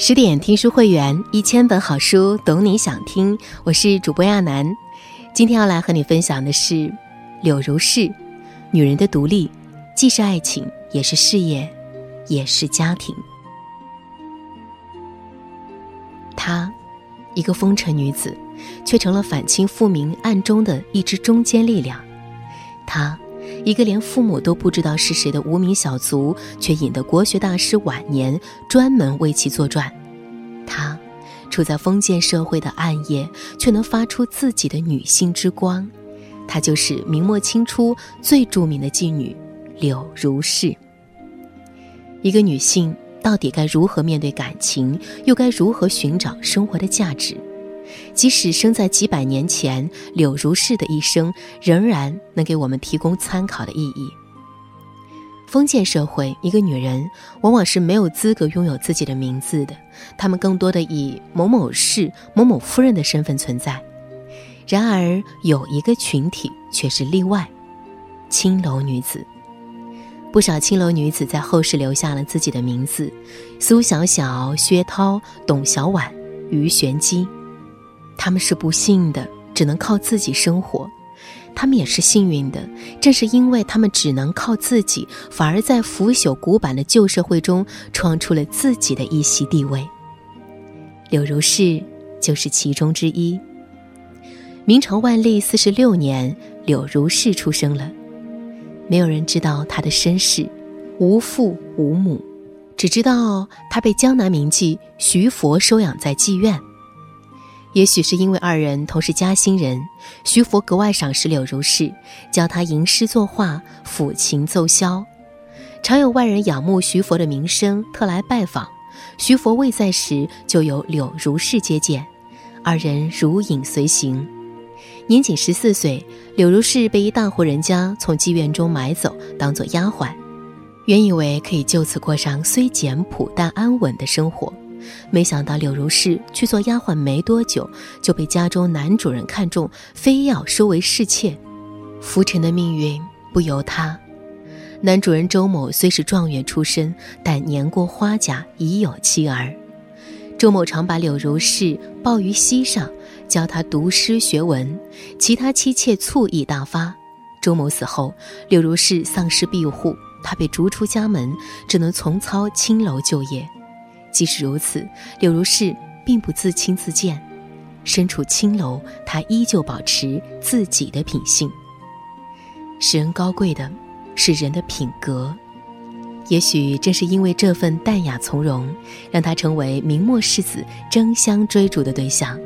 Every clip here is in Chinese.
十点听书会员，一千本好书，懂你想听。我是主播亚楠，今天要来和你分享的是柳如是。女人的独立，既是爱情，也是事业，也是家庭。她，一个风尘女子，却成了反清复明暗中的一支中坚力量。她。一个连父母都不知道是谁的无名小卒，却引得国学大师晚年专门为其作传。她，处在封建社会的暗夜，却能发出自己的女性之光。她就是明末清初最著名的妓女柳如是。一个女性到底该如何面对感情，又该如何寻找生活的价值？即使生在几百年前，柳如是的一生仍然能给我们提供参考的意义。封建社会，一个女人往往是没有资格拥有自己的名字的，她们更多的以某某氏、某某夫人的身份存在。然而，有一个群体却是例外——青楼女子。不少青楼女子在后世留下了自己的名字：苏小小、薛涛、董小宛、鱼玄机。他们是不幸的，只能靠自己生活；他们也是幸运的，正是因为他们只能靠自己，反而在腐朽古板的旧社会中创出了自己的一席地位。柳如是就是其中之一。明朝万历四十六年，柳如是出生了，没有人知道她的身世，无父无母，只知道她被江南名妓徐佛收养在妓院。也许是因为二人同是嘉兴人，徐佛格外赏识柳如是，教他吟诗作画、抚琴奏箫。常有外人仰慕徐佛的名声，特来拜访。徐佛未在时，就由柳如是接见，二人如影随形。年仅十四岁，柳如是被一大户人家从妓院中买走，当做丫鬟，原以为可以就此过上虽简朴但安稳的生活。没想到柳如是去做丫鬟没多久，就被家中男主人看中，非要收为侍妾。浮沉的命运不由他。男主人周某虽是状元出身，但年过花甲，已有妻儿。周某常把柳如是抱于膝上，教他读诗学文，其他妻妾醋意大发。周某死后，柳如是丧失庇护，他被逐出家门，只能重操青楼旧业。即使如此，柳如是并不自轻自贱，身处青楼，她依旧保持自己的品性。使人高贵的，是人的品格。也许正是因为这份淡雅从容，让她成为明末世子争相追逐的对象。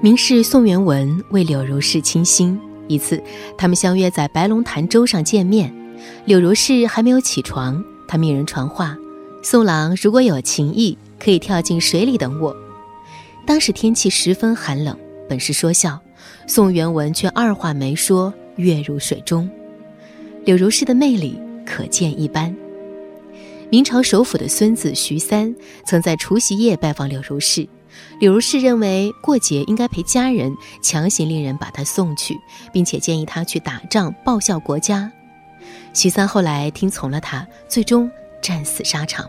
明士宋元文为柳如是倾心，一次，他们相约在白龙潭舟上见面。柳如是还没有起床，他命人传话。宋郎如果有情意，可以跳进水里等我。当时天气十分寒冷，本是说笑，宋元文却二话没说，跃入水中。柳如是的魅力可见一斑。明朝首辅的孙子徐三曾在除夕夜拜访柳如是，柳如是认为过节应该陪家人，强行令人把他送去，并且建议他去打仗报效国家。徐三后来听从了他，最终。战死沙场。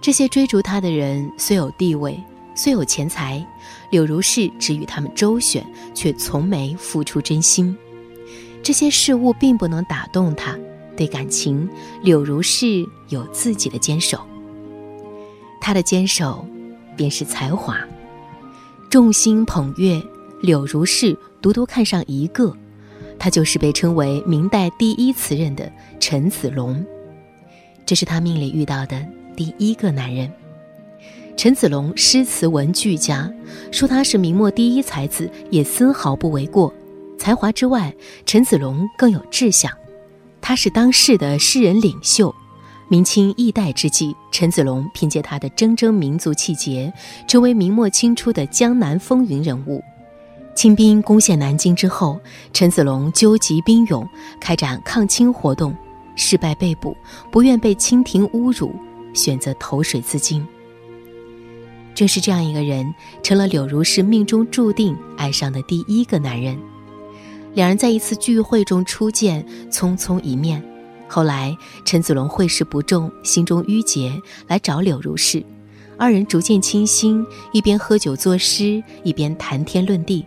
这些追逐他的人虽有地位，虽有钱财，柳如是只与他们周旋，却从没付出真心。这些事物并不能打动他。对感情，柳如是有自己的坚守。他的坚守，便是才华。众星捧月，柳如是独独看上一个，他就是被称为明代第一词人的陈子龙。这是他命里遇到的第一个男人。陈子龙诗词文俱佳，说他是明末第一才子也丝毫不为过。才华之外，陈子龙更有志向。他是当世的诗人领袖。明清易代之际，陈子龙凭借他的铮铮民族气节，成为明末清初的江南风云人物。清兵攻陷南京之后，陈子龙纠集兵勇，开展抗清活动。失败被捕，不愿被清廷侮辱，选择投水自尽。正是这样一个人，成了柳如是命中注定爱上的第一个男人。两人在一次聚会中初见，匆匆一面。后来陈子龙会试不中，心中郁结，来找柳如是，二人逐渐倾心，一边喝酒作诗，一边谈天论地。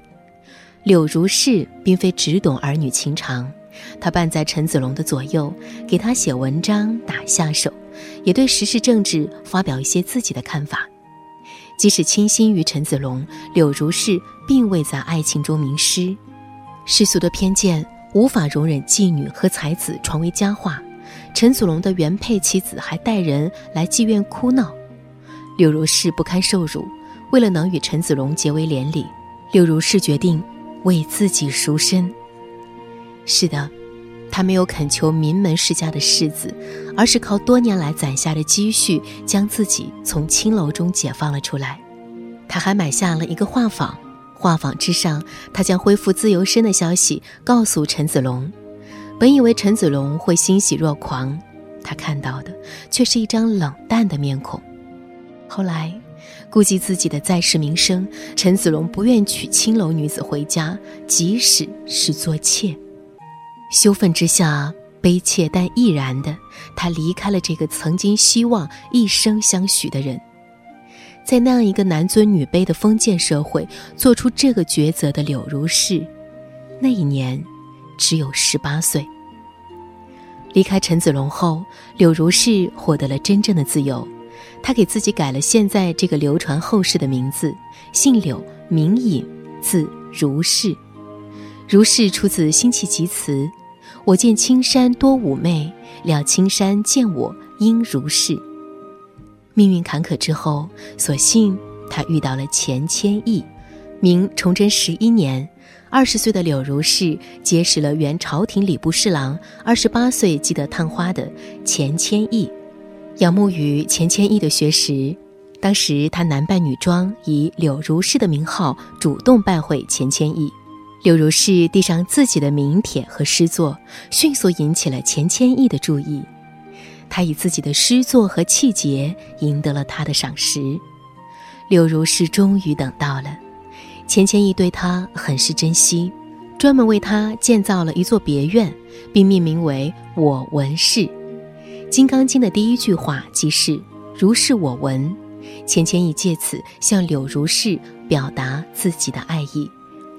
柳如是并非只懂儿女情长，他伴在陈子龙的左右，给他写文章、打下手，也对时事政治发表一些自己的看法。即使倾心于陈子龙，柳如是并未在爱情中迷失。世俗的偏见无法容忍妓女和才子传为佳话，陈子龙的原配妻子还带人来妓院哭闹，柳如是不堪受辱，为了能与陈子龙结为连理，柳如是决定。为自己赎身。是的，他没有恳求名门世家的世子，而是靠多年来攒下的积蓄，将自己从青楼中解放了出来。他还买下了一个画舫，画舫之上，他将恢复自由身的消息告诉陈子龙。本以为陈子龙会欣喜若狂，他看到的却是一张冷淡的面孔。后来。顾及自己的在世名声，陈子龙不愿娶青楼女子回家，即使是做妾。羞愤之下，悲切但毅然的，他离开了这个曾经希望一生相许的人。在那样一个男尊女卑的封建社会，做出这个抉择的柳如是，那一年只有十八岁。离开陈子龙后，柳如是获得了真正的自由。他给自己改了现在这个流传后世的名字，姓柳，名隐，字如是。如是出自辛弃疾词：“我见青山多妩媚，料青山见我应如是。”命运坎坷之后，所幸他遇到了钱谦益。明崇祯十一年，二十岁的柳如是结识了原朝廷礼部侍郎、二十八岁即得探花的钱谦益。仰慕于钱谦益的学识，当时他男扮女装，以柳如是的名号主动拜会钱谦益。柳如是递上自己的名帖和诗作，迅速引起了钱谦益的注意。他以自己的诗作和气节赢得了他的赏识。柳如是终于等到了，钱谦益对他很是珍惜，专门为他建造了一座别院，并命名为我闻氏。《金刚经》的第一句话即是“如是我闻”，钱谦益借此向柳如是表达自己的爱意。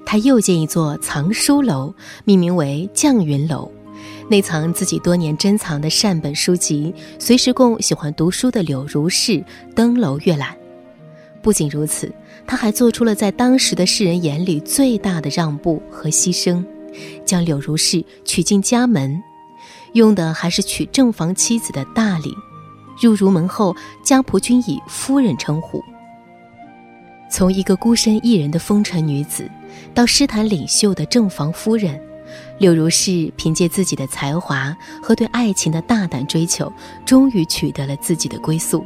他又建一座藏书楼，命名为绛云楼，内藏自己多年珍藏的善本书籍，随时供喜欢读书的柳如是登楼阅览。不仅如此，他还做出了在当时的世人眼里最大的让步和牺牲，将柳如是娶进家门。用的还是娶正房妻子的大礼，入儒门后，家仆均以夫人称呼。从一个孤身一人的风尘女子，到诗坛领袖的正房夫人，柳如是凭借自己的才华和对爱情的大胆追求，终于取得了自己的归宿。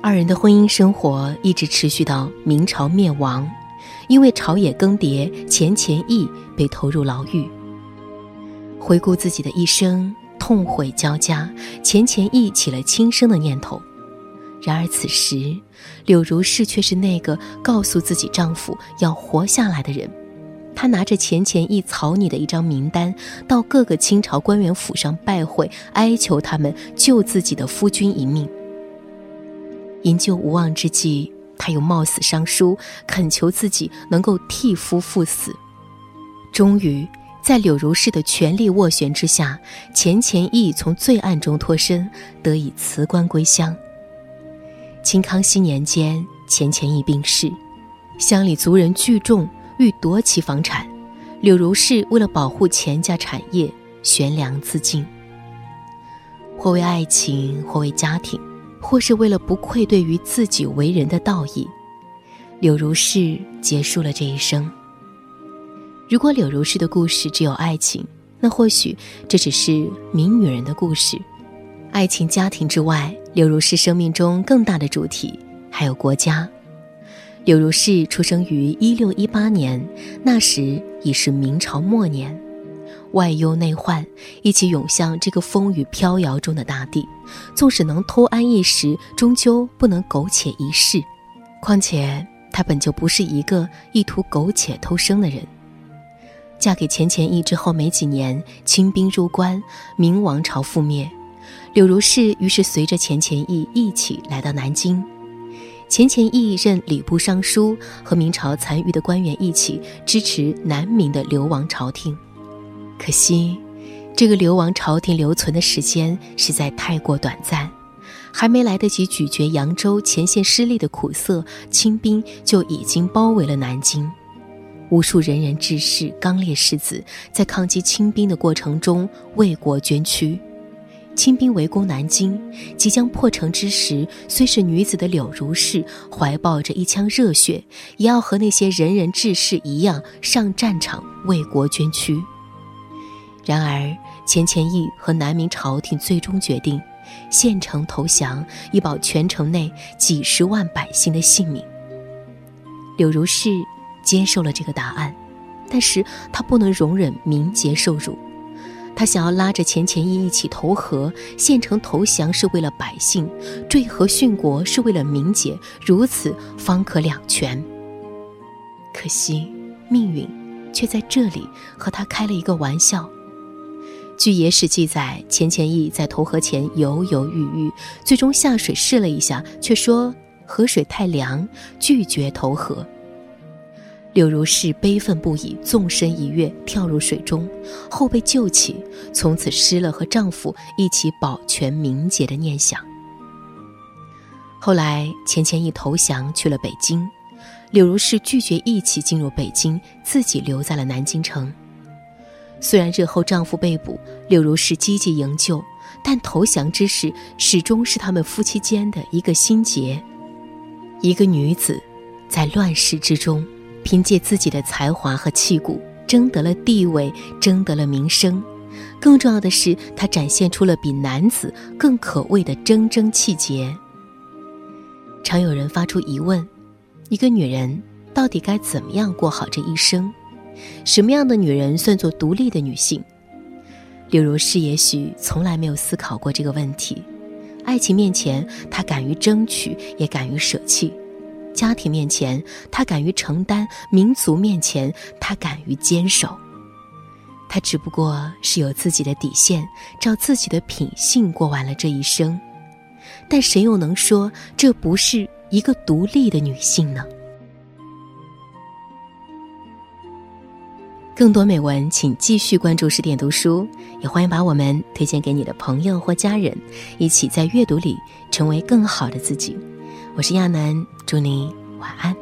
二人的婚姻生活一直持续到明朝灭亡，因为朝野更迭，钱谦益被投入牢狱。回顾自己的一生，痛悔交加，钱谦益起了轻生的念头。然而此时，柳如是却是那个告诉自己丈夫要活下来的人。她拿着钱谦益草拟的一张名单，到各个清朝官员府上拜会，哀求他们救自己的夫君一命。营救无望之际，她又冒死上书，恳求自己能够替夫赴死。终于。在柳如是的全力斡旋之下，钱谦益从罪案中脱身，得以辞官归乡。清康熙年间，钱谦益病逝，乡里族人聚众欲夺其房产，柳如是为了保护钱家产业，悬梁自尽。或为爱情，或为家庭，或是为了不愧对于自己为人的道义，柳如是结束了这一生。如果柳如是的故事只有爱情，那或许这只是名女人的故事。爱情、家庭之外，柳如是生命中更大的主题还有国家。柳如是出生于一六一八年，那时已是明朝末年，外忧内患一起涌向这个风雨飘摇中的大地。纵使能偷安一时，终究不能苟且一世。况且她本就不是一个意图苟且偷生的人。嫁给钱谦益之后没几年，清兵入关，明王朝覆灭，柳如是于是随着钱谦益一起来到南京。钱谦益任礼部尚书，和明朝残余的官员一起支持南明的流亡朝廷。可惜，这个流亡朝廷留存的时间实在太过短暂，还没来得及咀嚼扬州前线失利的苦涩，清兵就已经包围了南京。无数仁人志士、刚烈士子在抗击清兵的过程中为国捐躯。清兵围攻南京，即将破城之时，虽是女子的柳如是，怀抱着一腔热血，也要和那些仁人志士一样上战场为国捐躯。然而，钱谦益和南明朝廷最终决定献城投降，以保全城内几十万百姓的性命。柳如是接受了这个答案，但是他不能容忍名节受辱。他想要拉着钱谦益一起投河，县城投降是为了百姓，坠河殉国是为了名节，如此方可两全。可惜命运却在这里和他开了一个玩笑。据野史记载，钱谦益在投河前犹犹豫豫，最终下水试了一下，却说河水太凉，拒绝投河。柳如是悲愤不已，纵身一跃，跳入水中，后被救起，从此失了和丈夫一起保全名节的念想。后来，钱谦益投降去了北京，柳如是拒绝一起进入北京，自己留在了南京城。虽然日后丈夫被捕，柳如是积极营救，但投降之事，始终是他们夫妻间的一个心结。一个女子，在乱世之中。凭借自己的才华和气骨，争得了地位，争得了名声。更重要的是，她展现出了比男子更可畏的铮铮气节。常有人发出疑问：一个女人到底该怎么样过好这一生？什么样的女人算作独立的女性？柳如是也许从来没有思考过这个问题。爱情面前，她敢于争取，也敢于舍弃。家庭面前，他敢于承担；民族面前，他敢于坚守。他只不过是有自己的底线，照自己的品性过完了这一生。但谁又能说这不是一个独立的女性呢？更多美文，请继续关注十点读书，也欢迎把我们推荐给你的朋友或家人，一起在阅读里成为更好的自己。我是亚楠，祝你晚安。